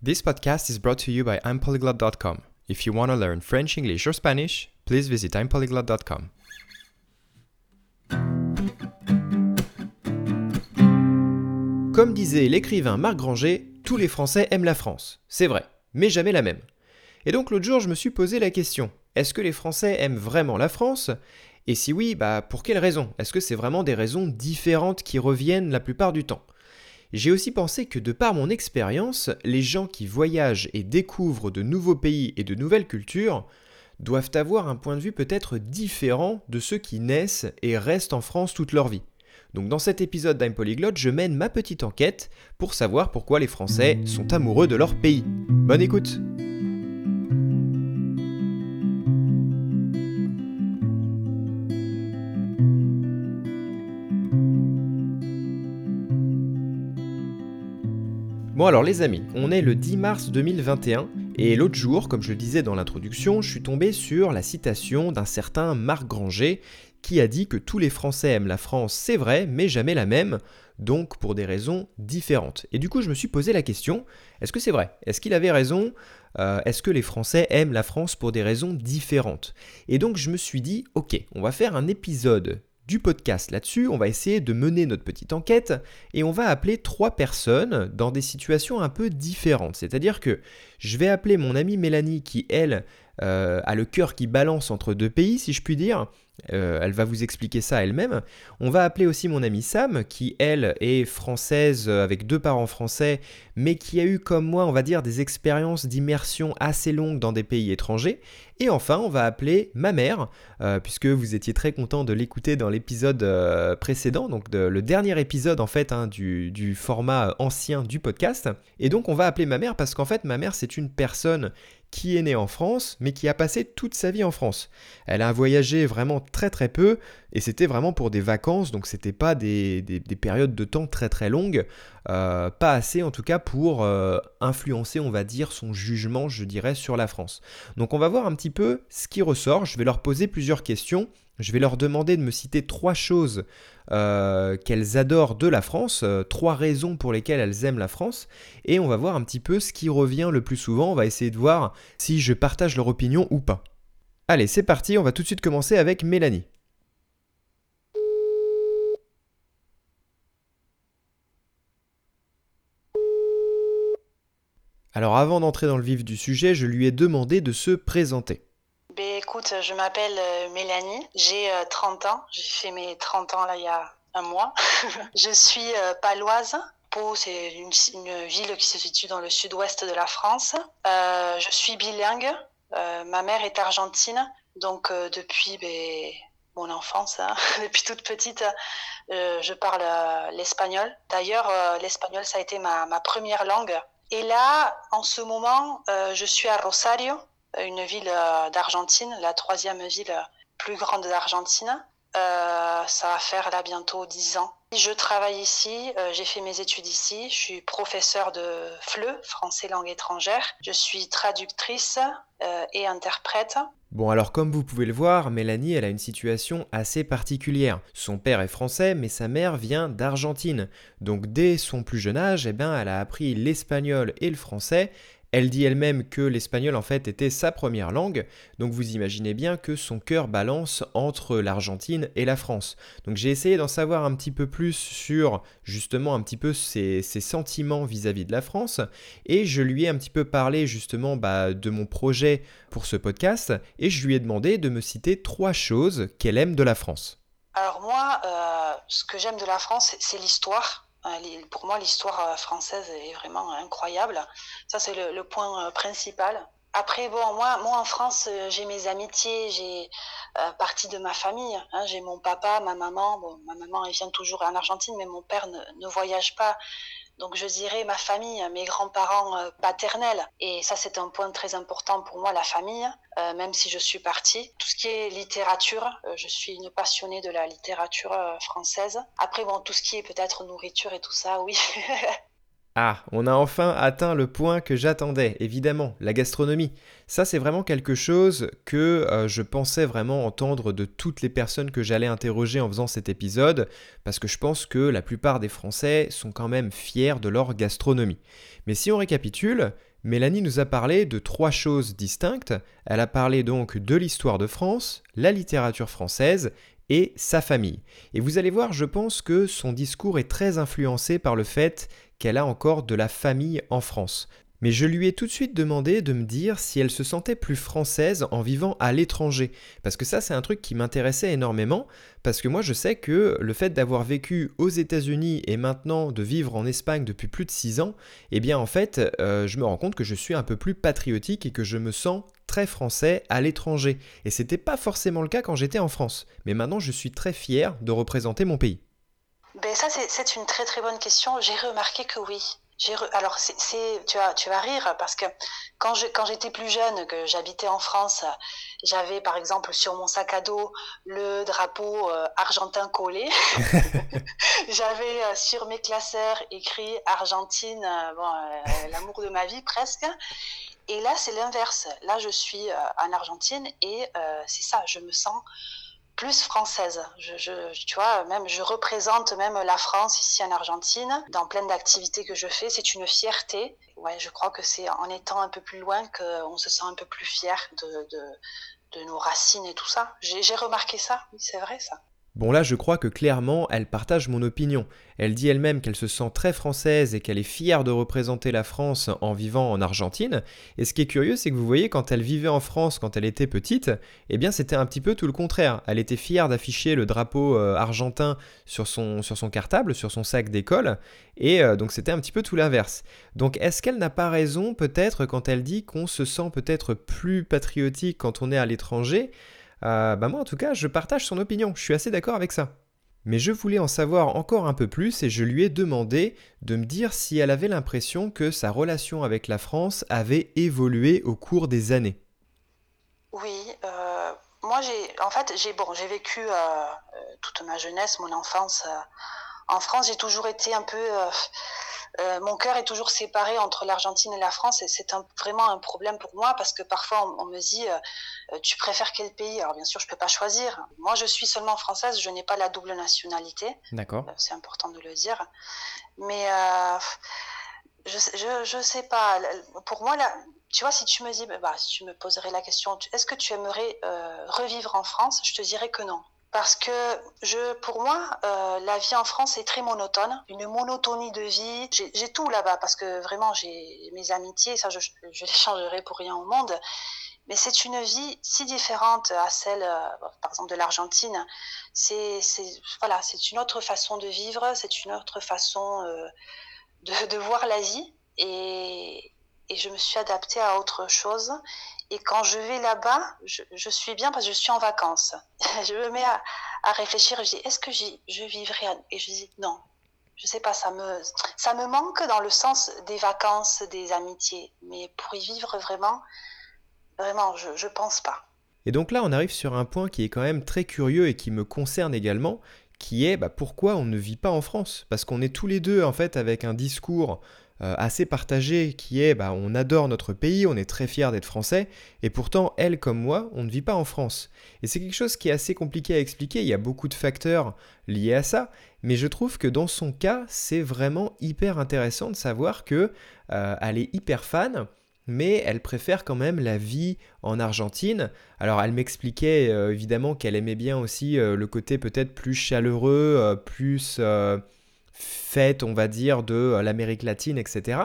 This podcast is brought to you by I'mPolyglot.com. If you want to learn French, English, or Spanish, please visit I'mPolyglot.com. Comme disait l'écrivain Marc Granger, tous les Français aiment la France. C'est vrai, mais jamais la même. Et donc l'autre jour, je me suis posé la question est-ce que les Français aiment vraiment la France? Et si oui, bah pour quelles raisons Est-ce que c'est vraiment des raisons différentes qui reviennent la plupart du temps? J'ai aussi pensé que de par mon expérience, les gens qui voyagent et découvrent de nouveaux pays et de nouvelles cultures doivent avoir un point de vue peut-être différent de ceux qui naissent et restent en France toute leur vie. Donc dans cet épisode d'Im Polyglot, je mène ma petite enquête pour savoir pourquoi les Français sont amoureux de leur pays. Bonne écoute Bon alors les amis, on est le 10 mars 2021 et l'autre jour, comme je le disais dans l'introduction, je suis tombé sur la citation d'un certain Marc Granger qui a dit que tous les Français aiment la France, c'est vrai, mais jamais la même, donc pour des raisons différentes. Et du coup, je me suis posé la question, est-ce que c'est vrai? Est-ce qu'il avait raison? Euh, Est-ce que les Français aiment la France pour des raisons différentes? Et donc je me suis dit, ok, on va faire un épisode du podcast là-dessus, on va essayer de mener notre petite enquête et on va appeler trois personnes dans des situations un peu différentes. C'est-à-dire que je vais appeler mon amie Mélanie qui, elle, euh, a le cœur qui balance entre deux pays, si je puis dire, euh, elle va vous expliquer ça elle-même. On va appeler aussi mon amie Sam, qui elle est française euh, avec deux parents français, mais qui a eu comme moi, on va dire, des expériences d'immersion assez longues dans des pays étrangers. Et enfin, on va appeler ma mère, euh, puisque vous étiez très content de l'écouter dans l'épisode précédent, donc le dernier épisode en fait hein, du, du format ancien du podcast. Et donc on va appeler ma mère parce qu'en fait ma mère c'est une personne qui est née en France, mais qui a passé toute sa vie en France. Elle a voyagé vraiment très très peu, et c'était vraiment pour des vacances, donc c'était pas des, périodes de temps très très longues, euh, pas assez en tout cas pour euh, influencer, on va dire, son jugement, je dirais, sur la France. Donc on va voir un petit peu ce qui ressort, je vais leur poser plusieurs questions, je vais leur demander de me citer trois choses euh, qu'elles adorent de la France, trois raisons pour lesquelles elles aiment la France, et on va voir un petit peu ce qui revient le plus souvent, on va essayer de voir si je partage leur opinion ou pas. Allez, c'est parti, on va tout de suite commencer avec Mélanie. Alors avant d'entrer dans le vif du sujet, je lui ai demandé de se présenter. Ben, écoute, je m'appelle euh, Mélanie, j'ai 30 euh, ans, j'ai fait mes 30 ans là il y a un mois. je suis euh, paloise. Pau, c'est une, ville qui se situe dans le sud-ouest de la France. je suis bilingue. Ma mère est argentine, donc depuis ben, mon enfance, hein, depuis toute petite, je parle l'espagnol. D'ailleurs, l'espagnol, ça a été ma, première langue. Et là, en ce moment, je suis à Rosario, une ville euh, d'Argentine, la troisième ville plus grande d'Argentine. Euh, ça va faire là bientôt 10 ans. Je travaille ici, euh, j'ai fait mes études ici, je suis professeur de FLE, français langue étrangère. Je suis traductrice et interprète. Bon alors comme vous pouvez le voir, Mélanie elle a une situation assez particulière. Son père est français mais sa mère vient d'Argentine. Donc dès son plus jeune âge, eh ben, elle a appris l'espagnol et le français elle dit elle-même que l'espagnol en fait était sa première langue, donc vous imaginez bien que son cœur balance entre l'Argentine et la France. Donc j'ai essayé d'en savoir un petit peu plus sur justement un petit peu ses, sentiments vis-à-vis de la France, et je lui ai un petit peu parlé justement bah, de mon projet pour ce podcast, et je lui ai demandé de me citer trois choses qu'elle aime de la France. Alors moi, euh, ce que j'aime de la France, c'est l'histoire pour moi, l'histoire euh, française est vraiment incroyable. Ça, c'est le, point euh, principal. Après, bon, moi, moi en France, j'ai mes amitiés, j'ai partie de ma famille. Hein. j'ai mon papa, ma maman. Bon, ma maman, elle vient toujours en Argentine, mais mon père ne voyage pas. Donc je dirais ma famille, mes grands-parents euh, paternels. Et ça c'est un point très important pour moi, la famille, euh, même si je suis partie. Tout ce qui est littérature, euh, je suis une passionnée de la littérature française. Après bon, tout ce qui est peut-être nourriture et tout ça, oui. Ah, on a enfin atteint le point que j'attendais, évidemment, la gastronomie. Ça, c'est vraiment quelque chose que euh, je pensais vraiment entendre de toutes les personnes que j'allais interroger en faisant cet épisode, parce que je pense que la plupart des Français sont quand même fiers de leur gastronomie. Mais si on récapitule, Mélanie nous a parlé de trois choses distinctes. Elle a parlé donc de l'histoire de France, la littérature française et sa famille. Et vous allez voir, je pense que son discours est très influencé par le fait qu'elle a encore de la famille en France. Mais je lui ai tout de suite demandé de me dire si elle se sentait plus française en vivant à l'étranger. Parce que ça, c'est un truc qui m'intéressait énormément. Parce que moi, je sais que le fait d'avoir vécu aux États-Unis et maintenant de vivre en Espagne depuis plus de 6 ans, eh bien, en fait, euh, je me rends compte que je suis un peu plus patriotique et que je me sens très français à l'étranger. Et c'était pas forcément le cas quand j'étais en France. Mais maintenant, je suis très fier de représenter mon pays. Ben ça, c'est une très très bonne question. J'ai remarqué que oui. Alors, c'est, tu, vas, tu vas rire parce que quand, je, quand j'étais plus jeune, que j'habitais en France, j'avais par exemple sur mon sac à dos le drapeau euh, argentin collé. j'avais euh, sur mes classeurs écrit Argentine, euh, bon, l'amour de ma vie presque. Et là, c'est l'inverse. Là, je suis en Argentine et c'est ça, je me sens plus française. Je, tu vois, même je représente même la France ici en Argentine dans plein d'activités que je fais. C'est une fierté. Ouais, je crois que c'est en étant un peu plus loin qu'on se sent un peu plus fier de, de, de nos racines et tout ça. J'ai remarqué ça. Oui, c'est vrai ça. Bon là je crois que clairement elle partage mon opinion. Elle dit elle-même qu'elle se sent très française et qu'elle est fière de représenter la France en vivant en Argentine. Et ce qui est curieux c'est que vous voyez quand elle vivait en France quand elle était petite, eh bien c'était un petit peu tout le contraire. Elle était fière d'afficher le drapeau euh, argentin sur son, cartable, sur son sac d'école. Et euh, donc c'était un petit peu tout l'inverse. Donc est-ce qu'elle n'a pas raison peut-être quand elle dit qu'on se sent peut-être plus patriotique quand on est à l'étranger? Euh, bah moi en tout cas, je partage son opinion, je suis assez d'accord avec ça. Mais je voulais en savoir encore un peu plus et je lui ai demandé de me dire si elle avait l'impression que sa relation avec la France avait évolué au cours des années. Oui, euh, moi j'ai, en fait, j'ai bon, j'ai vécu euh, toute ma jeunesse, mon enfance en France. J'ai toujours été un peu euh, mon cœur est toujours séparé entre l'Argentine et la France et c'est vraiment un problème pour moi parce que parfois on, me dit euh, euh, tu préfères quel pays? Alors bien sûr je peux pas choisir. Moi je suis seulement française, je n'ai pas la double nationalité. D'accord. c'est important de le dire. Mais je, je, je sais pas. Pour moi là, tu vois si tu me dis bah, si tu me poserais la question est-ce que tu aimerais revivre en France? Je te dirais que non parce que je, pour moi, euh, la vie en France est très monotone, une monotonie de vie. J'ai tout là-bas parce que vraiment j'ai mes amitiés, ça je, je les changerai pour rien au monde. Mais c'est une vie si différente à celle, euh, par exemple, de l'Argentine. C'est voilà, une autre façon de vivre, c'est une autre façon euh, de, voir la vie. Et je me suis adaptée à autre chose. Et quand je vais là-bas, je, suis bien parce que je suis en vacances. je me mets à, réfléchir je dis, est-ce que je vivrai? Et je dis, non, je sais pas, ça me, ça me manque dans le sens des vacances, des amitiés. Mais pour y vivre vraiment, vraiment, je, je pense pas. Et donc là, on arrive sur un point qui est quand même très curieux et qui me concerne également, qui est bah, pourquoi on ne vit pas en France? Parce qu'on est tous les deux en fait avec un discours assez partagé qui est bah, on adore notre pays, on est très fiers d'être français, et pourtant, elle comme moi, on ne vit pas en France. Et c'est quelque chose qui est assez compliqué à expliquer, il y a beaucoup de facteurs liés à ça, mais je trouve que dans son cas, c'est vraiment hyper intéressant de savoir que euh, elle est hyper fan, mais elle préfère quand même la vie en Argentine. Alors elle m'expliquait euh, évidemment qu'elle aimait bien aussi le côté peut-être plus chaleureux, plus fête, on va dire, de euh, l'Amérique latine, etc.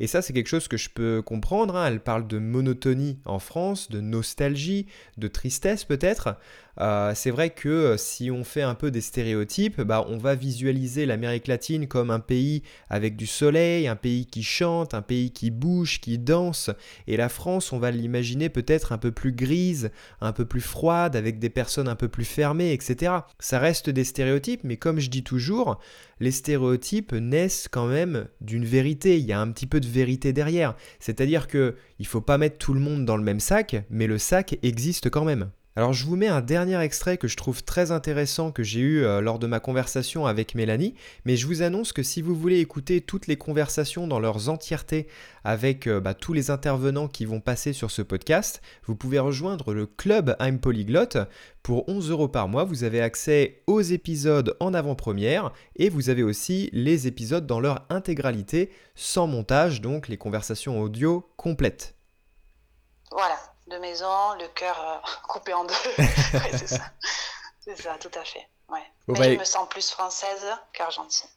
Et ça, c'est quelque chose que je peux comprendre. Hein. Elle parle de monotonie en France, de nostalgie, de tristesse peut-être. Euh, c'est vrai que euh, si on fait un peu des stéréotypes, bah, on va visualiser l'Amérique latine comme un pays avec du soleil, un pays qui chante, un pays qui bouge, qui danse. Et la France, on va l'imaginer peut-être un peu plus grise, un peu plus froide, avec des personnes un peu plus fermées, etc. Ça reste des stéréotypes, mais comme je dis toujours, les stéréotypes naissent quand même d'une vérité. Il y a un petit peu de vérité derrière. C'est-à-dire que il faut pas mettre tout le monde dans le même sac, mais le sac existe quand même. Alors je vous mets un dernier extrait que je trouve très intéressant que j'ai eu euh, lors de ma conversation avec Mélanie, mais je vous annonce que si vous voulez écouter toutes les conversations dans leurs entièreté avec euh, bah, tous les intervenants qui vont passer sur ce podcast, vous pouvez rejoindre le club I'm Polyglot. Pour 11 euros par mois, vous avez accès aux épisodes en avant-première et vous avez aussi les épisodes dans leur intégralité, sans montage, donc les conversations audio complètes. Voilà, de maison, le cœur euh, coupé en deux. c'est ça. C'est ça, tout à fait. Ouais. Mais bah, je me sens plus française qu'argentine.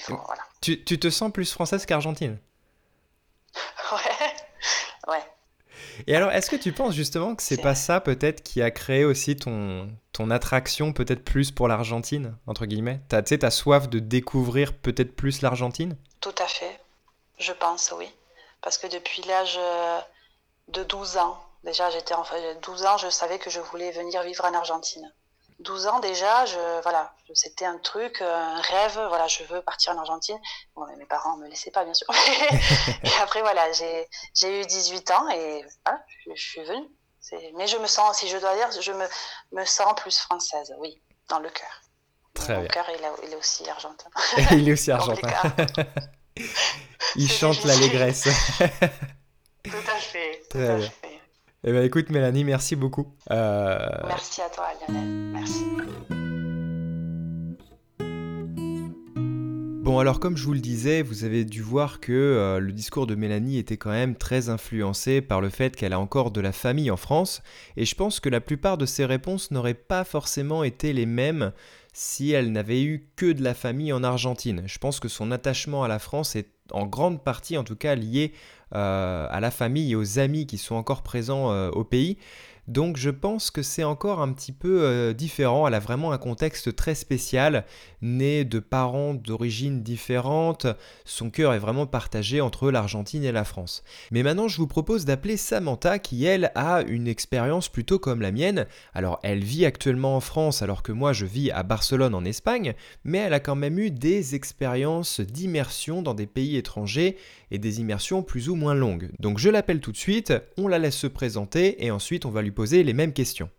Faut, voilà. tu, tu, te sens plus française qu'argentine? Ouais. Ouais. Et alors, est-ce que tu penses justement que c'est pas ça peut-être qui a créé aussi ton, ton attraction peut-être plus pour l'Argentine, entre guillemets? Tu sais, ta soif de découvrir peut-être plus l'Argentine? Tout à fait. Je pense, oui. Parce que depuis l'âge euh, de 12 ans, Déjà, j'étais enfin 12 ans, je savais que je voulais venir vivre en Argentine. 12 ans déjà, je, voilà, c'était un truc, un rêve, voilà, je veux partir en Argentine. Bon, mes parents me laissaient pas, bien sûr. et après, voilà, j'ai eu 18 ans et voilà, je, suis venue. Mais je me sens, si je dois dire, je me, me sens plus française, oui, dans le cœur. Très Mon cœur, il, est aussi argentin. il est aussi argentin. il chante l'allégresse. Tout à fait. Tout Très à bien. Fait. Eh bien, écoute, Mélanie, merci beaucoup. Euh, merci à toi, Lionel. Merci. Bon alors comme je vous le disais, vous avez dû voir que euh, le discours de Mélanie était quand même très influencé par le fait qu'elle a encore de la famille en France, et je pense que la plupart de ses réponses n'auraient pas forcément été les mêmes si elle n'avait eu que de la famille en Argentine. Je pense que son attachement à la France est en grande partie en tout cas lié euh, à la famille et aux amis qui sont encore présents euh, au pays. Donc je pense que c'est encore un petit peu euh, différent, elle a vraiment un contexte très spécial, née de parents d'origine différente, son cœur est vraiment partagé entre l'Argentine et la France. Mais maintenant je vous propose d'appeler Samantha qui elle a une expérience plutôt comme la mienne. Alors elle vit actuellement en France alors que moi je vis à Barcelone en Espagne, mais elle a quand même eu des expériences d'immersion dans des pays étrangers et des immersions plus ou moins longues. Donc je l'appelle tout de suite, on la laisse se présenter et ensuite on va lui poser les mêmes questions.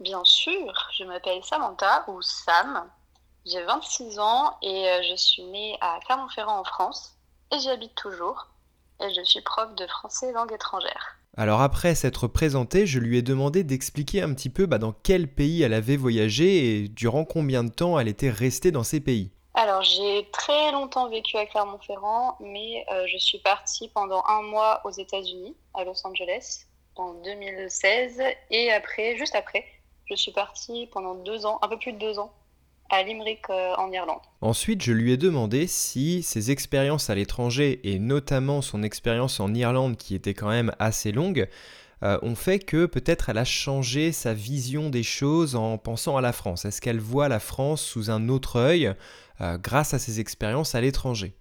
Bien sûr, je m'appelle Samantha ou Sam. J'ai 26 ans et euh, je suis née à Clermont-Ferrand en France et j'y habite toujours et je suis prof de français langue étrangère. Alors après s'être présentée, je lui ai demandé d'expliquer un petit peu bah, dans quel pays elle avait voyagé et durant combien de temps elle était restée dans ces pays. Alors, j'ai très longtemps vécu à Clermont-Ferrand, mais euh, je suis partie pendant un mois aux États-Unis, à Los Angeles, en 2016. Et après, juste après, je suis partie pendant deux ans, un peu plus de deux ans, à Limerick, euh, en Irlande. Ensuite, je lui ai demandé si ses expériences à l'étranger, et notamment son expérience en Irlande, qui était quand même assez longue, euh, ont fait que peut-être elle a changé sa vision des choses en pensant à la France. Est-ce qu'elle voit la France sous un autre œil euh, grâce à ses expériences à l'étranger?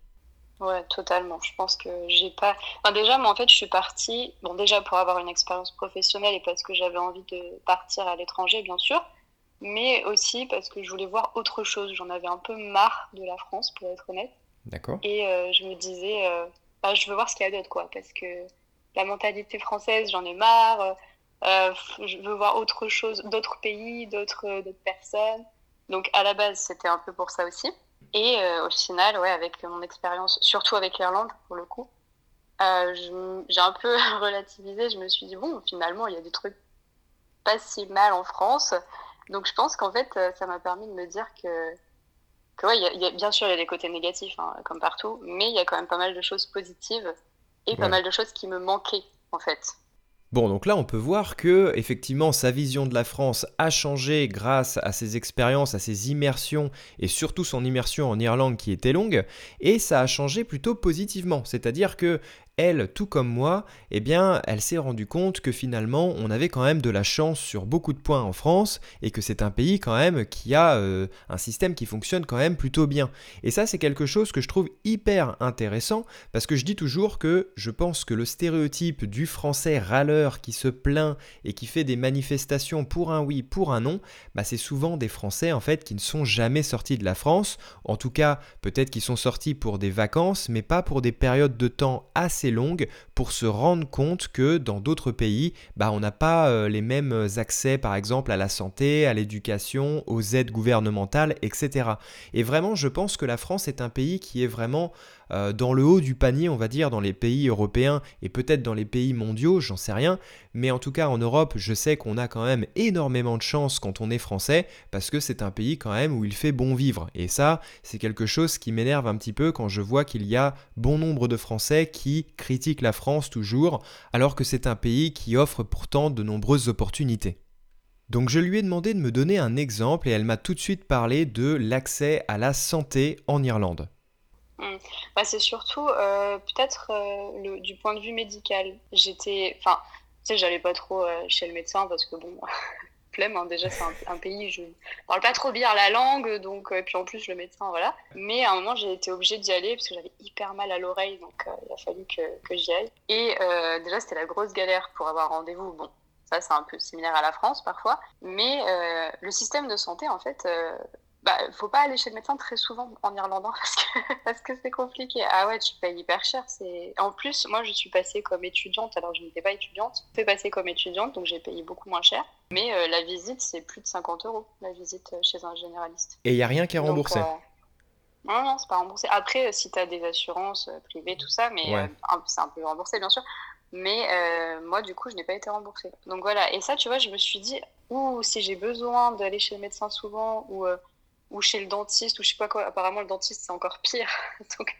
Ouais, totalement. Je pense que j'ai pas. déjà, moi, en fait, je suis partie. Bon, déjà pour avoir une expérience professionnelle et parce que j'avais envie de partir à l'étranger, bien sûr, mais aussi parce que je voulais voir autre chose. J'en avais un peu marre de la France, pour être honnête. D'accord. Et euh, je me disais, euh, bah, je veux voir ce qu'il y a d'autre, quoi, parce que la mentalité française, j'en ai marre. je veux voir autre chose, d'autres pays, d'autres personnes. Donc, à la base, c'était un peu pour ça aussi. Et euh, au final, ouais, avec mon expérience, surtout avec l'Irlande pour le coup, euh, j'ai un peu relativisé. Je me suis dit, bon, finalement, il y a des trucs pas si mal en France. Donc je pense qu'en fait, euh, ça m'a permis de me dire que, que ouais, y a, bien sûr, il y a des côtés négatifs, hein, comme partout, mais il y a quand même pas mal de choses positives et pas mal de choses qui me manquaient, en fait. Bon, donc là, on peut voir que effectivement sa vision de la France a changé grâce à ses expériences, à ses immersions et surtout son immersion en Irlande qui était longue, et ça a changé plutôt positivement. C'est-à-dire que elle, tout comme moi, eh bien, elle s'est rendue compte que finalement, on avait quand même de la chance sur beaucoup de points en France et que c'est un pays quand même qui a euh, un système qui fonctionne quand même plutôt bien. Et ça, c'est quelque chose que je trouve hyper intéressant parce que je dis toujours que je pense que le stéréotype du français râleur qui se plaint et qui fait des manifestations pour un oui, pour un non, bah, c'est souvent des Français en fait qui ne sont jamais sortis de la France. En tout cas, peut-être qu'ils sont sortis pour des vacances, mais pas pour des périodes de temps assez longue pour se rendre compte que dans d'autres pays, bah, on n'a pas euh, les mêmes accès par exemple à la santé, à l'éducation, aux aides gouvernementales, etc. Et vraiment, je pense que la France est un pays qui est vraiment euh, dans le haut du panier, on va dire, dans les pays européens et peut-être dans les pays mondiaux, j'en sais rien. Mais en tout cas, en Europe, je sais qu'on a quand même énormément de chance quand on est français, parce que c'est un pays quand même où il fait bon vivre. Et ça, c'est quelque chose qui m'énerve un petit peu quand je vois qu'il y a bon nombre de Français qui critiquent la France toujours, alors que c'est un pays qui offre pourtant de nombreuses opportunités. Donc je lui ai demandé de me donner un exemple et elle m'a tout de suite parlé de l'accès à la santé en Irlande. Hmm. Bah, c'est surtout euh, peut-être euh, du point de vue médical. J'étais, enfin, tu sais, j'allais pas trop euh, chez le médecin parce que bon, flemme. Hein, déjà, c'est un, pays je parle pas trop bien la langue, donc puis en plus le médecin, voilà. Mais à un moment, j'ai été obligée d'y aller parce que j'avais hyper mal à l'oreille, donc il a fallu que, que j'y aille. Et déjà, c'était la grosse galère pour avoir rendez-vous. Bon, ça, c'est un peu similaire à la France parfois, mais le système de santé, en fait bah, faut pas aller chez le médecin très souvent en Irlande hein, parce que parce que c'est compliqué. Ah ouais, tu payes hyper cher. C'est en plus, moi je suis passée comme étudiante alors je n'étais pas étudiante. Je suis passée comme étudiante donc j'ai payé beaucoup moins cher. Mais euh, la visite c'est plus de 50 euros la visite euh, chez un généraliste. Et il y a rien qui est remboursé? Euh, non, non, c'est pas remboursé. Après, si tu as des assurances privées, tout ça, mais c'est un peu remboursé, bien sûr. Mais moi, du coup, je n'ai pas été remboursée. Donc voilà. Et ça, tu vois, je me suis dit, ou si j'ai besoin d'aller chez le médecin souvent, ou ou chez le dentiste, ou je sais pas quoi. Apparemment, le dentiste, c'est encore pire. Donc,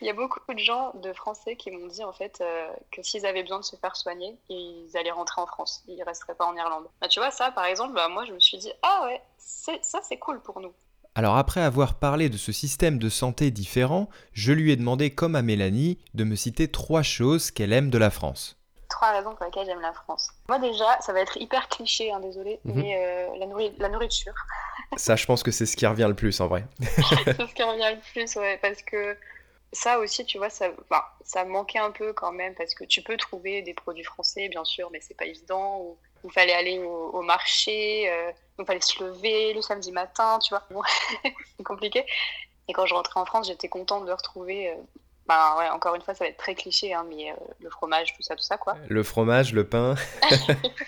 il y a beaucoup de gens, de Français, qui m'ont dit en fait euh, que s'ils avaient besoin de se faire soigner, ils allaient rentrer en France. Ils resteraient pas en Irlande. Bah, tu vois, ça, par exemple, bah, moi, je me suis dit, ah ouais, ça, c'est cool pour nous. Alors après avoir parlé de ce système de santé différent, je lui ai demandé, comme à Mélanie, de me citer trois choses qu'elle aime de la France trois raisons pour lesquelles j'aime la France. Moi déjà, ça va être hyper cliché, hein, désolé, mhm. mais euh, la, la, nourriture. ça, je pense que c'est ce qui revient le plus en vrai. c'est ce qui revient le plus, ouais, parce que ça aussi, tu vois, ça, ça manquait un peu quand même, parce que tu peux trouver des produits français, bien sûr, mais c'est pas évident. Ou il fallait aller au, marché, euh, il fallait se lever le samedi matin, tu vois. c'est compliqué. Et quand je rentrais en France, j'étais contente de retrouver euh, bah ouais, encore une fois, ça va être très cliché, hein, mais euh, le fromage, tout ça, tout ça, quoi. Le fromage, le pain.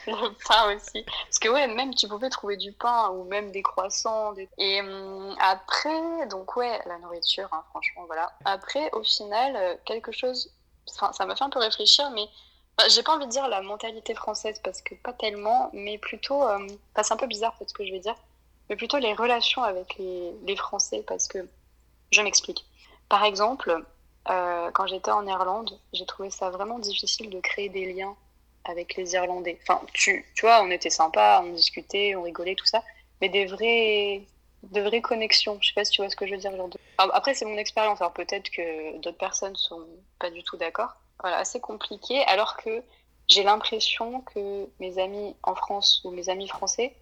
le pain aussi. Parce que ouais, même tu pouvais trouver du pain ou même des croissants. Et hum, après, donc ouais, la nourriture, hein, franchement, voilà. Après, au final, euh, quelque chose, ça m'a fait un peu réfléchir, mais j'ai pas envie de dire la mentalité française, parce que pas tellement, mais plutôt, euh, c'est un peu bizarre peut-être ce que je vais dire, mais plutôt les relations avec les, les Français, parce que je m'explique. Par exemple, euh, quand j'étais en Irlande, j'ai trouvé ça vraiment difficile de créer des liens avec les Irlandais. Enfin, tu, tu vois, on était sympa, on discutait, on rigolait, tout ça, mais des vrais, de vraies connexions. Je sais pas si tu vois ce que je veux dire. Genre Après, c'est mon expérience. Alors peut-être que d'autres personnes sont pas du tout d'accord. Voilà, assez compliqué. Alors que j'ai l'impression que mes amis en France ou mes amis français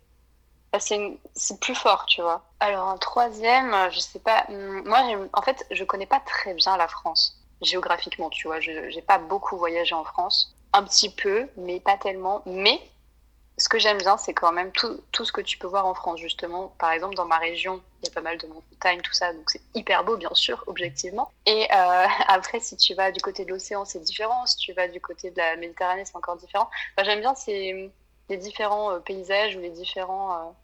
c'est plus fort, tu vois. Alors, un troisième, je sais pas. Hmm, moi, en fait, je connais pas très bien la France, géographiquement, tu vois. Je n'ai pas beaucoup voyagé en France. Un petit peu, mais pas tellement. Mais ce que j'aime bien, c'est quand même tout, tout, ce que tu peux voir en France, justement. Par exemple, dans ma région, il y a pas mal de montagnes, tout ça, donc c'est hyper beau, bien sûr, objectivement. Et euh, après, si tu vas du côté de l'océan, c'est différent. Si tu vas du côté de la Méditerranée, c'est encore différent. j'aime bien ces, les différents euh, paysages ou les différents.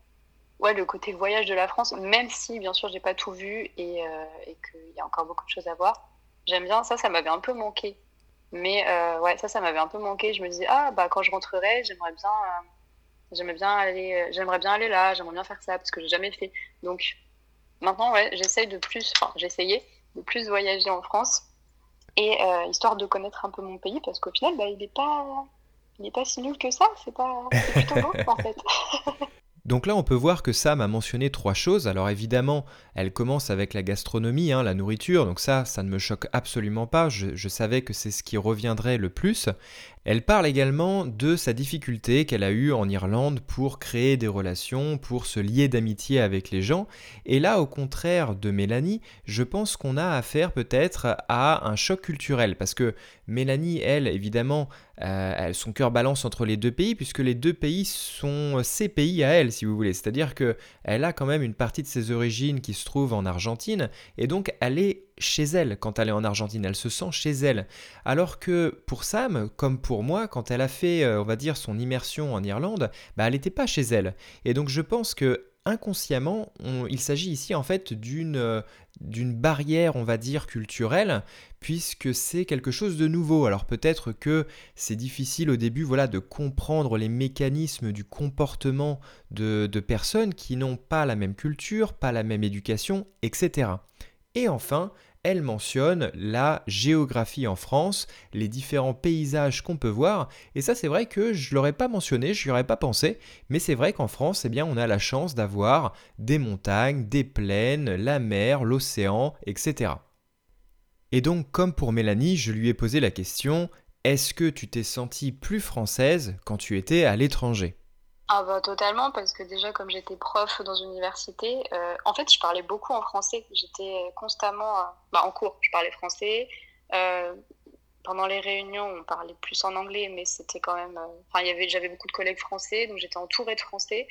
Ouais, le côté voyage de la France, même si bien sûr j'ai pas tout vu et, euh, et qu'il y a encore beaucoup de choses à voir. J'aime bien ça, ça m'avait un peu manqué. Mais euh, ouais, ça, ça m'avait un peu manqué. Je me disais ah bah quand je rentrerai, j'aimerais bien, euh, bien aller, j'aimerais bien aller là, j'aimerais bien faire ça parce que j'ai jamais fait. Donc maintenant ouais, j'essaye de plus, enfin j'essayais de plus voyager en France et histoire de connaître un peu mon pays parce qu'au final bah il est pas, il est pas si nul que ça. C'est pas, plutôt beau en fait. Donc là, on peut voir que Sam a mentionné trois choses. Alors évidemment, elle commence avec la gastronomie, hein, la nourriture, donc ça, ça ne me choque absolument pas, je, savais que c'est ce qui reviendrait le plus. Elle parle également de sa difficulté qu'elle a eue en Irlande pour créer des relations, pour se lier d'amitié avec les gens. Et là, au contraire de Mélanie, je pense qu'on a affaire peut-être à un choc culturel, parce que Mélanie, elle, évidemment, euh, son cœur balance entre les deux pays, puisque les deux pays sont ses pays à elle, si vous voulez. C'est-à-dire qu'elle a quand même une partie de ses origines qui se trouve en Argentine, et donc elle est chez elle quand elle est en Argentine, elle se sent chez elle. Alors que pour Sam, comme pour moi, quand elle a fait, euh, on va dire, son immersion en Irlande, bah, elle n'était pas chez elle. Et donc je pense que inconsciemment, il s'agit ici en fait d'une euh, d'une barrière, on va dire, culturelle, puisque c'est quelque chose de nouveau. Alors peut-être que c'est difficile au début voilà, de comprendre les mécanismes du comportement de, de personnes qui n'ont pas la même culture, pas la même éducation, etc. Et enfin, elle mentionne la géographie en France, les différents paysages qu'on peut voir, et ça c'est vrai que je l'aurais pas mentionné, je n'y aurais pas pensé, mais c'est vrai qu'en France, eh on a la chance d'avoir des montagnes, des plaines, la mer, l'océan, etc. Et donc, comme pour Mélanie, je lui ai posé la question, est-ce que tu t'es sentie plus française quand tu étais à l'étranger? Ah bah totalement, parce que déjà comme j'étais prof dans une université, euh, en fait je parlais beaucoup en français. J'étais constamment euh, bah, en cours, je parlais français. Euh, pendant les réunions, on parlait plus en anglais, mais c'était quand même... Enfin, j'avais beaucoup de collègues français, donc j'étais entourée de français.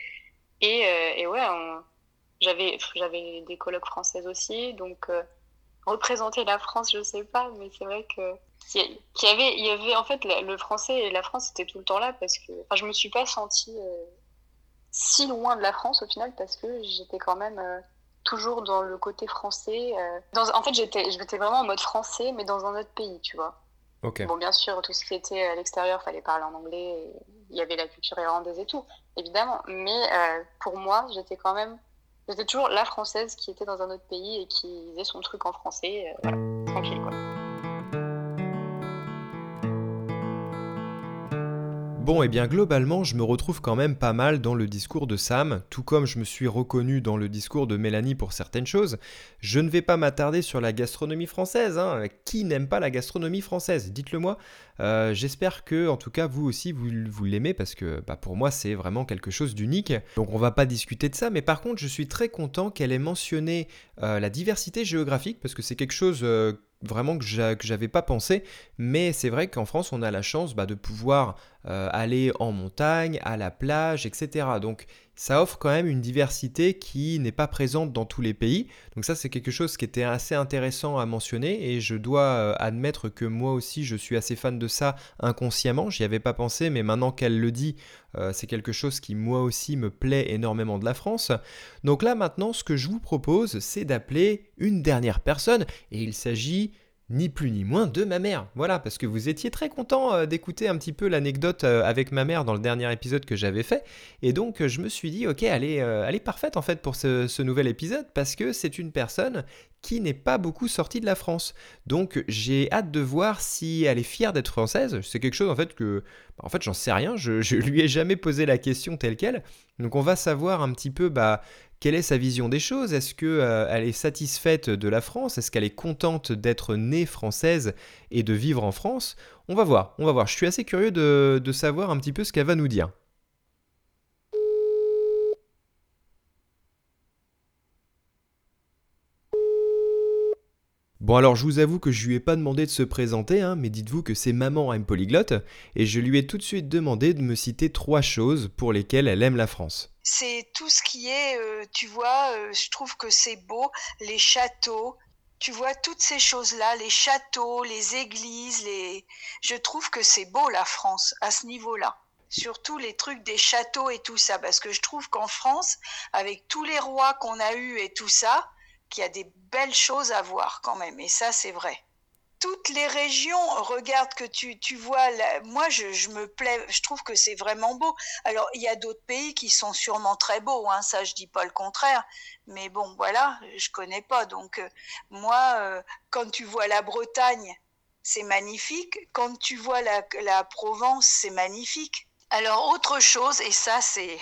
Et, et ouais, j'avais des collègues françaises aussi, donc représenter la France, je sais pas, mais c'est vrai que qu'il y avait, il y avait en fait le français et la France était tout le temps là parce que, enfin, je me suis pas sentie euh, si loin de la France au final parce que j'étais quand même euh, toujours dans le côté français. Euh, dans, en fait, j'étais, j'étais vraiment en mode français, mais dans un autre pays, tu vois. Bon, bien sûr, tout ce qui était à l'extérieur, fallait parler en anglais. Il y avait la culture irlandaise et tout, évidemment. Mais pour moi, j'étais quand même c'était toujours la française qui était dans un autre pays et qui faisait son truc en français, tranquille quoi. Bon, et eh bien globalement, je me retrouve quand même pas mal dans le discours de Sam, tout comme je me suis reconnu dans le discours de Mélanie pour certaines choses. Je ne vais pas m'attarder sur la gastronomie française. Hein. Qui n'aime pas la gastronomie française? Dites-le moi. Euh, j'espère que, en tout cas, vous aussi, vous, l'aimez parce que bah, pour moi, c'est vraiment quelque chose d'unique. Donc, on va pas discuter de ça, mais par contre, je suis très content qu'elle ait mentionné euh, la diversité géographique parce que c'est quelque chose euh, vraiment que j'avais pas pensé, mais c'est vrai qu'en France on a la chance bah, de pouvoir aller en montagne, à la plage, etc. Donc ça offre quand même une diversité qui n'est pas présente dans tous les pays. Donc ça c'est quelque chose qui était assez intéressant à mentionner et je dois euh, admettre que moi aussi je suis assez fan de ça inconsciemment. J'y avais pas pensé mais maintenant qu'elle le dit, euh, c'est quelque chose qui moi aussi me plaît énormément de la France. Donc là maintenant ce que je vous propose c'est d'appeler une dernière personne et il s'agit ni plus ni moins de ma mère. Voilà, parce que vous étiez très content euh, d'écouter un petit peu l'anecdote euh, avec ma mère dans le dernier épisode que j'avais fait. Et donc je me suis dit, ok, elle est, euh, elle est parfaite en fait pour ce, nouvel épisode, parce que c'est une personne qui n'est pas beaucoup sortie de la France. Donc j'ai hâte de voir si elle est fière d'être française. C'est quelque chose en fait que, bah, en fait j'en sais rien, je, je lui ai jamais posé la question telle qu'elle. Donc on va savoir un petit peu bah, quelle est sa vision des choses? Est-ce qu'elle euh, est satisfaite de la France? Est-ce qu'elle est contente d'être née française et de vivre en France? On va voir, on va voir. Je suis assez curieux de, savoir un petit peu ce qu'elle va nous dire. Bon alors je vous avoue que je lui ai pas demandé de se présenter, hein, mais dites-vous que c'est maman M polyglotte, et je lui ai tout de suite demandé de me citer trois choses pour lesquelles elle aime la France c'est tout ce qui est, euh, tu vois, euh, je trouve que c'est beau, les châteaux, tu vois, toutes ces choses-là, les châteaux, les églises, les... je trouve que c'est beau la France à ce niveau-là. Surtout les trucs des châteaux et tout ça, parce que je trouve qu'en France, avec tous les rois qu'on a eus et tout ça, qu'il y a des belles choses à voir quand même, et ça c'est vrai toutes les régions, regarde que tu, tu vois, moi je, me plais, je trouve que c'est vraiment beau. Alors il y a d'autres pays qui sont sûrement très beaux, hein, ça je dis pas le contraire, mais bon voilà, je connais pas. Donc euh, moi, euh, quand tu vois la Bretagne, c'est magnifique. Quand tu vois la, la Provence, c'est magnifique. Alors autre chose, et ça c'est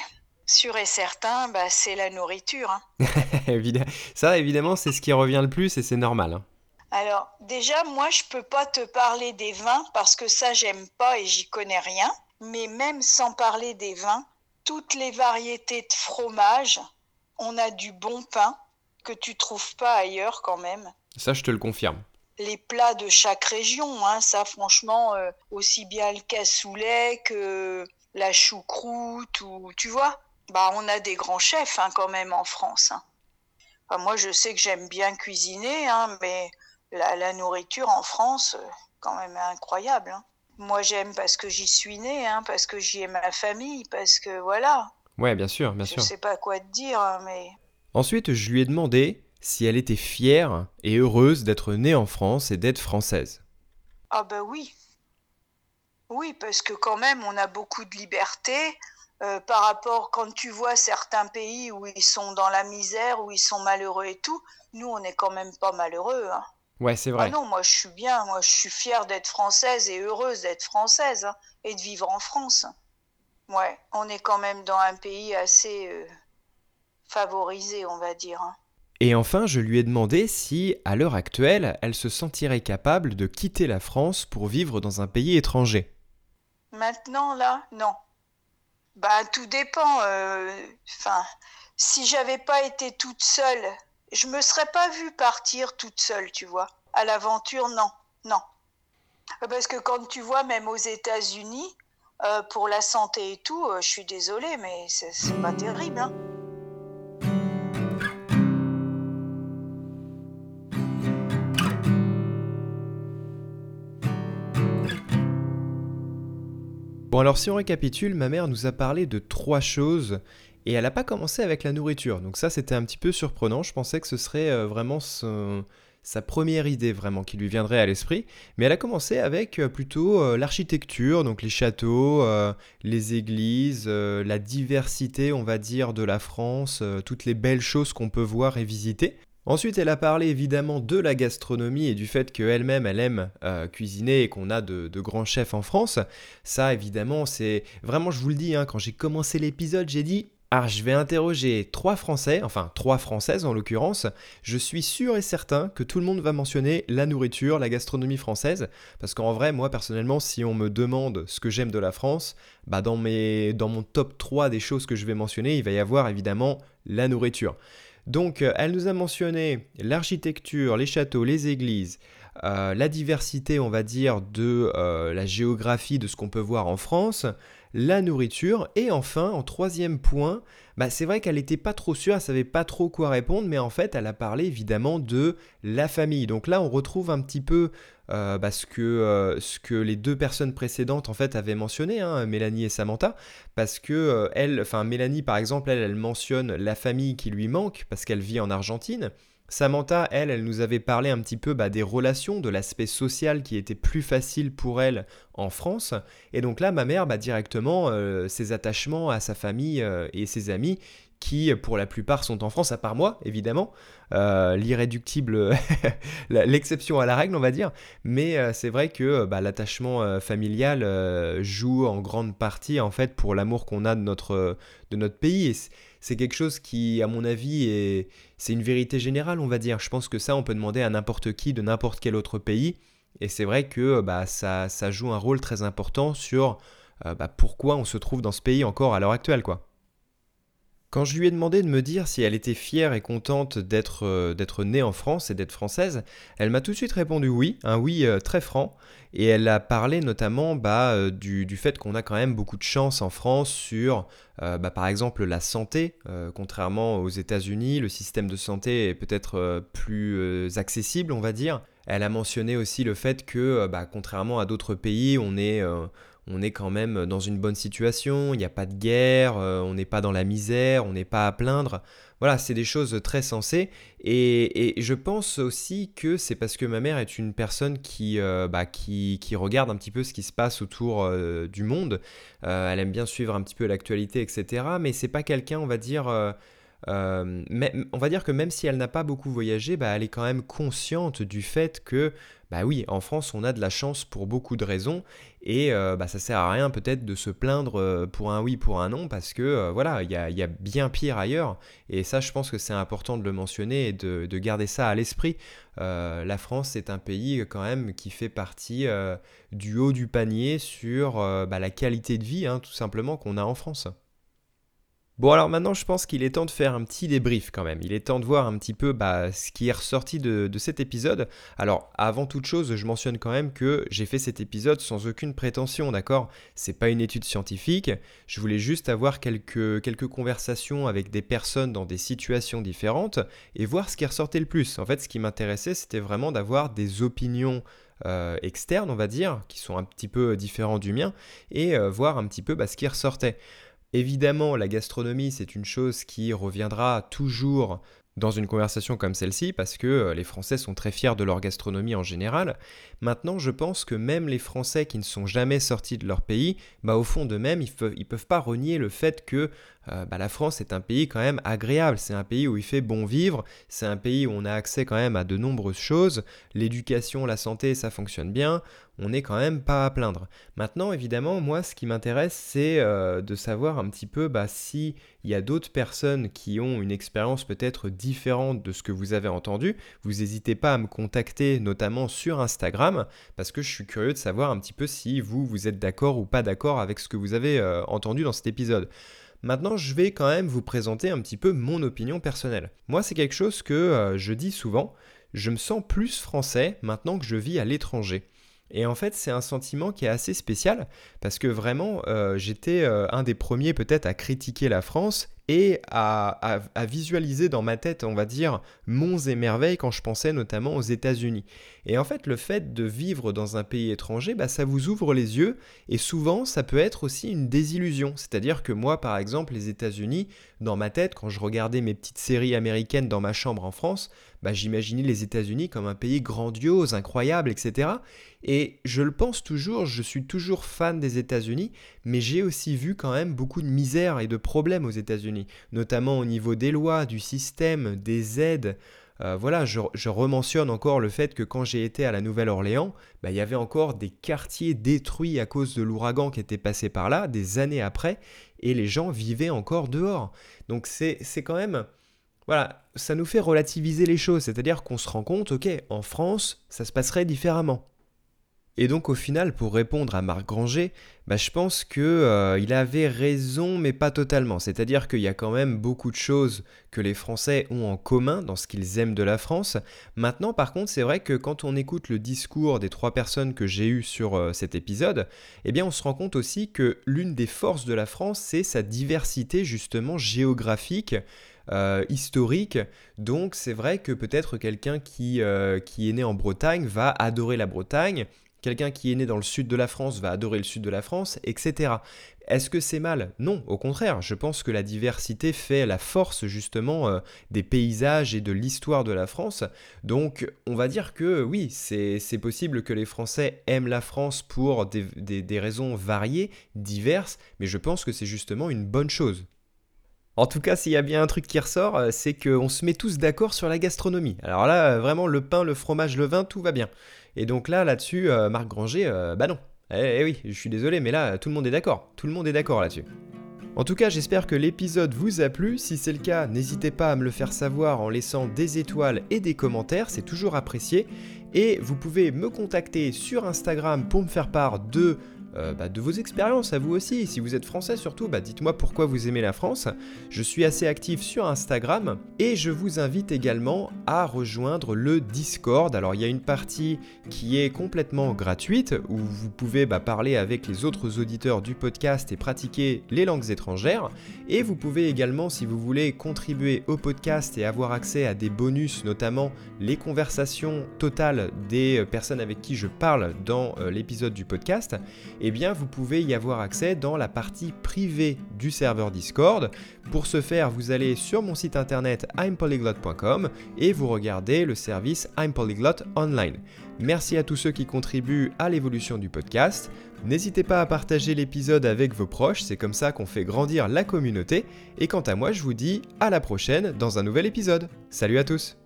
Sûr et certain, bah, c'est la nourriture. Hein. Ça, évidemment, c'est ce qui revient le plus et c'est normal. Hein. Alors, déjà, moi, je peux pas te parler des vins parce que ça, j'aime pas et j'y connais rien. Mais même sans parler des vins, toutes les variétés de fromage, on a du bon pain que tu trouves pas ailleurs quand même. Ça, je te le confirme. Les plats de chaque région, hein, ça, franchement, euh, aussi bien le cassoulet que la choucroute ou tu vois. Bah, on a des grands chefs hein, quand même en France. Hein. moi, je sais que j'aime bien cuisiner, hein, mais la, nourriture en France, euh, quand même incroyable. Hein. Moi, j'aime parce que j'y suis née, hein, parce que j'y ai ma famille, parce que voilà. Ouais, bien sûr, bien sûr. Je sais pas quoi te dire, hein, mais. Ensuite, je lui ai demandé si elle était fière et heureuse d'être née en France et d'être française. Ah bah oui. Oui, parce que quand même, on a beaucoup de liberté. Euh, par rapport quand tu vois certains pays où ils sont dans la misère, où ils sont malheureux et tout, nous on n'est quand même pas malheureux. Hein. Ouais, c'est vrai. Ah non, moi je suis bien, moi je suis fière d'être française et heureuse d'être française hein, et de vivre en France. Ouais, on est quand même dans un pays assez euh, favorisé, on va dire. Hein. Et enfin, je lui ai demandé si, à l'heure actuelle, elle se sentirait capable de quitter la France pour vivre dans un pays étranger. Maintenant, là, non. Bah, tout dépend. Euh, enfin, si j'avais pas été toute seule je me serais pas vue partir toute seule, tu vois. À l'aventure, non, non. Parce que quand tu vois, même aux États-Unis, euh, pour la santé et tout, euh, je suis désolée, mais c'est pas terrible. Hein. Bon alors si on récapitule, ma mère nous a parlé de trois choses et elle n'a pas commencé avec la nourriture. Donc ça, c'était un petit peu surprenant. Je pensais que ce serait euh, vraiment sa première idée vraiment qui lui viendrait à l'esprit. Mais elle a commencé avec euh, plutôt euh, l'architecture, donc les châteaux, les églises, la diversité, on va dire, de la France, toutes les belles choses qu'on peut voir et visiter. Ensuite, elle a parlé évidemment de la gastronomie et du fait qu'elle-même, elle aime cuisiner et qu'on a de, grands chefs en France. Ça, évidemment, c'est vraiment, je vous le dis, hein, quand j'ai commencé l'épisode, j'ai dit ah, je vais interroger trois Français, enfin trois Françaises en l'occurrence. Je suis sûr et certain que tout le monde va mentionner la nourriture, la gastronomie française, parce qu'en vrai, moi personnellement, si on me demande ce que j'aime de la France, bah dans, mes, dans mon top 3 des choses que je vais mentionner, il va y avoir évidemment la nourriture. Donc, euh, elle nous a mentionné l'architecture, les châteaux, les églises, euh, la diversité, on va dire, de euh, la géographie de ce qu'on peut voir en France, la nourriture. Et enfin, en troisième point, bah, c'est vrai qu'elle n'était pas trop sûre, elle savait pas trop quoi répondre, mais en fait, elle a parlé évidemment de la famille. Donc là, on retrouve un petit peu euh, bah, ce, que, euh, ce que les deux personnes précédentes en fait avaient mentionné, hein, Mélanie et Samantha, parce que euh, elle, enfin Mélanie par exemple, elle, elle mentionne la famille qui lui manque parce qu'elle vit en Argentine. Samantha, elle, elle nous avait parlé un petit peu bah, des relations, de l'aspect social qui était plus facile pour elle en France. Et donc là, ma mère, bah, directement, euh, ses attachements à sa famille euh, et ses amis, qui pour la plupart sont en France, à part moi, évidemment, euh, l'irréductible, l'exception à la règle, on va dire. Mais c'est vrai que bah, l'attachement familial joue en grande partie, en fait, pour l'amour qu'on a de notre, de notre pays. Et c'est quelque chose qui, à mon avis, est, c'est une vérité générale, on va dire. Je pense que ça, on peut demander à n'importe qui de n'importe quel autre pays. Et c'est vrai que bah, ça, ça, joue un rôle très important sur euh, bah, pourquoi on se trouve dans ce pays encore à l'heure actuelle, quoi. Quand je lui ai demandé de me dire si elle était fière et contente d'être euh, d'être née en France et d'être française, elle m'a tout de suite répondu oui, un oui euh, très franc, et elle a parlé notamment bah, euh, du, fait qu'on a quand même beaucoup de chance en France sur, bah, par exemple, la santé, contrairement aux États-Unis, le système de santé est peut-être plus accessible, on va dire. Elle a mentionné aussi le fait que, bah, contrairement à d'autres pays, on est on est quand même dans une bonne situation, il n'y a pas de guerre, euh, on n'est pas dans la misère, on n'est pas à plaindre. Voilà, c'est des choses très sensées. Et, je pense aussi que c'est parce que ma mère est une personne qui, euh, bah, regarde un petit peu ce qui se passe autour euh, du monde. elle aime bien suivre un petit peu l'actualité, etc. Mais c'est pas quelqu'un, on va dire mais, on va dire que même si elle n'a pas beaucoup voyagé, bah, elle est quand même consciente du fait que bah oui, en France, on a de la chance pour beaucoup de raisons, et euh, bah, ça sert à rien peut-être de se plaindre euh, pour un oui, pour un non, parce que euh, voilà, il y a, bien pire ailleurs, et ça, je pense que c'est important de le mentionner et de, garder ça à l'esprit. la France, c'est un pays quand même qui fait partie du haut du panier sur bah, la qualité de vie, hein, tout simplement, qu'on a en France. Bon alors maintenant je pense qu'il est temps de faire un petit débrief quand même. Il est temps de voir un petit peu bah, ce qui est ressorti de, cet épisode. Alors avant toute chose je mentionne quand même que j'ai fait cet épisode sans aucune prétention, d'accord? C'est pas une étude scientifique. Je voulais juste avoir quelques, conversations avec des personnes dans des situations différentes et voir ce qui ressortait le plus. En fait ce qui m'intéressait c'était vraiment d'avoir des opinions euh, externes on va dire, qui sont un petit peu différents du mien, et euh, voir un petit peu bah, ce qui ressortait. Évidemment, la gastronomie, c'est une chose qui reviendra toujours dans une conversation comme celle-ci, parce que euh, les Français sont très fiers de leur gastronomie en général. Maintenant, je pense que même les Français qui ne sont jamais sortis de leur pays, bah, au fond d'eux-mêmes, ils ne peuvent, pas renier le fait que euh, bah, la France est un pays quand même agréable, c'est un pays où il fait bon vivre, c'est un pays où on a accès quand même à de nombreuses choses, l'éducation, la santé, ça fonctionne bien, on n'est quand même pas à plaindre. Maintenant, évidemment, moi, ce qui m'intéresse, c'est euh, de savoir un petit peu bah, si il y a d'autres personnes qui ont une expérience peut-être différente de ce que vous avez entendu. Vous n'hésitez pas à me contacter, notamment sur Instagram, parce que je suis curieux de savoir un petit peu si vous, vous êtes d'accord ou pas d'accord avec ce que vous avez euh, entendu dans cet épisode. Maintenant, je vais quand même vous présenter un petit peu mon opinion personnelle. Moi, c'est quelque chose que euh, je dis souvent. Je me sens plus français maintenant que je vis à l'étranger. Et en fait, c'est un sentiment qui est assez spécial parce que vraiment, euh, j'étais euh, un des premiers peut-être à critiquer la France et à, visualiser dans ma tête, on va dire, monts et merveilles quand je pensais notamment aux États-Unis. Et en fait, le fait de vivre dans un pays étranger, bah, ça vous ouvre les yeux et souvent, ça peut être aussi une désillusion. C'est-à-dire que moi, par exemple, les États-Unis, dans ma tête, quand je regardais mes petites séries américaines dans ma chambre en France, bah, j'imaginais les États-Unis comme un pays grandiose, incroyable, etc. Et je le pense toujours, je suis toujours fan des États-Unis, mais j'ai aussi vu quand même beaucoup de misère et de problèmes aux États-Unis, notamment au niveau des lois, du système, des aides. Euh, voilà, je, je, rementionne encore le fait que quand j'ai été à la Nouvelle-Orléans, bah, il y avait encore des quartiers détruits à cause de l'ouragan qui était passé par là, des années après, et les gens vivaient encore dehors. Donc c'est quand même voilà, ça nous fait relativiser les choses, c'est-à-dire qu'on se rend compte, ok, en France, ça se passerait différemment. Et donc au final, pour répondre à Marc Granger, bah, je pense qu'il euh, avait raison, mais pas totalement. C'est-à-dire qu'il y a quand même beaucoup de choses que les Français ont en commun dans ce qu'ils aiment de la France. Maintenant, par contre, c'est vrai que quand on écoute le discours des trois personnes que j'ai eues sur euh, cet épisode, eh bien, on se rend compte aussi que l'une des forces de la France, c'est sa diversité justement géographique. Euh, historique. Donc c'est vrai que peut-être quelqu'un qui, qui est né en Bretagne va adorer la Bretagne Quelqu'un qui est né dans le sud de la France va adorer le sud de la France, etc. Est-ce que c'est mal? Non, au contraire, je pense que la diversité fait la force justement euh, des paysages et de l'histoire de la France. Donc on va dire que oui, c'est possible que les Français aiment la France pour des, raisons variées, diverses, mais je pense que c'est justement une bonne chose. En tout cas, s'il y a bien un truc qui ressort, euh, c'est qu'on se met tous d'accord sur la gastronomie. Alors là, vraiment, le pain, le fromage, le vin, tout va bien. Et donc là, là-dessus, euh, Marc Granger, euh, bah non. Eh, eh, oui, je suis désolé, mais là, tout le monde est d'accord. Tout le monde est d'accord là-dessus. En tout cas, j'espère que l'épisode vous a plu. Si c'est le cas, n'hésitez pas à me le faire savoir en laissant des étoiles et des commentaires, c'est toujours apprécié. Et vous pouvez me contacter sur Instagram pour me faire part de euh, bah, de vos expériences à vous aussi. Si vous êtes français surtout, bah, dites-moi pourquoi vous aimez la France. Je suis assez actif sur Instagram et je vous invite également à rejoindre le Discord. Alors il y a une partie qui est complètement gratuite où vous pouvez bah, parler avec les autres auditeurs du podcast et pratiquer les langues étrangères. Et vous pouvez également, si vous voulez, contribuer au podcast et avoir accès à des bonus, notamment les conversations totales des personnes avec qui je parle dans euh, l'épisode du podcast, eh bien vous pouvez y avoir accès dans la partie privée du serveur Discord. Pour ce faire, vous allez sur mon site internet impolyglot.com et vous regardez le service impolyglot online. Merci à tous ceux qui contribuent à l'évolution du podcast. N'hésitez pas à partager l'épisode avec vos proches, c'est comme ça qu'on fait grandir la communauté. Et quant à moi, je vous dis à la prochaine dans un nouvel épisode. Salut à tous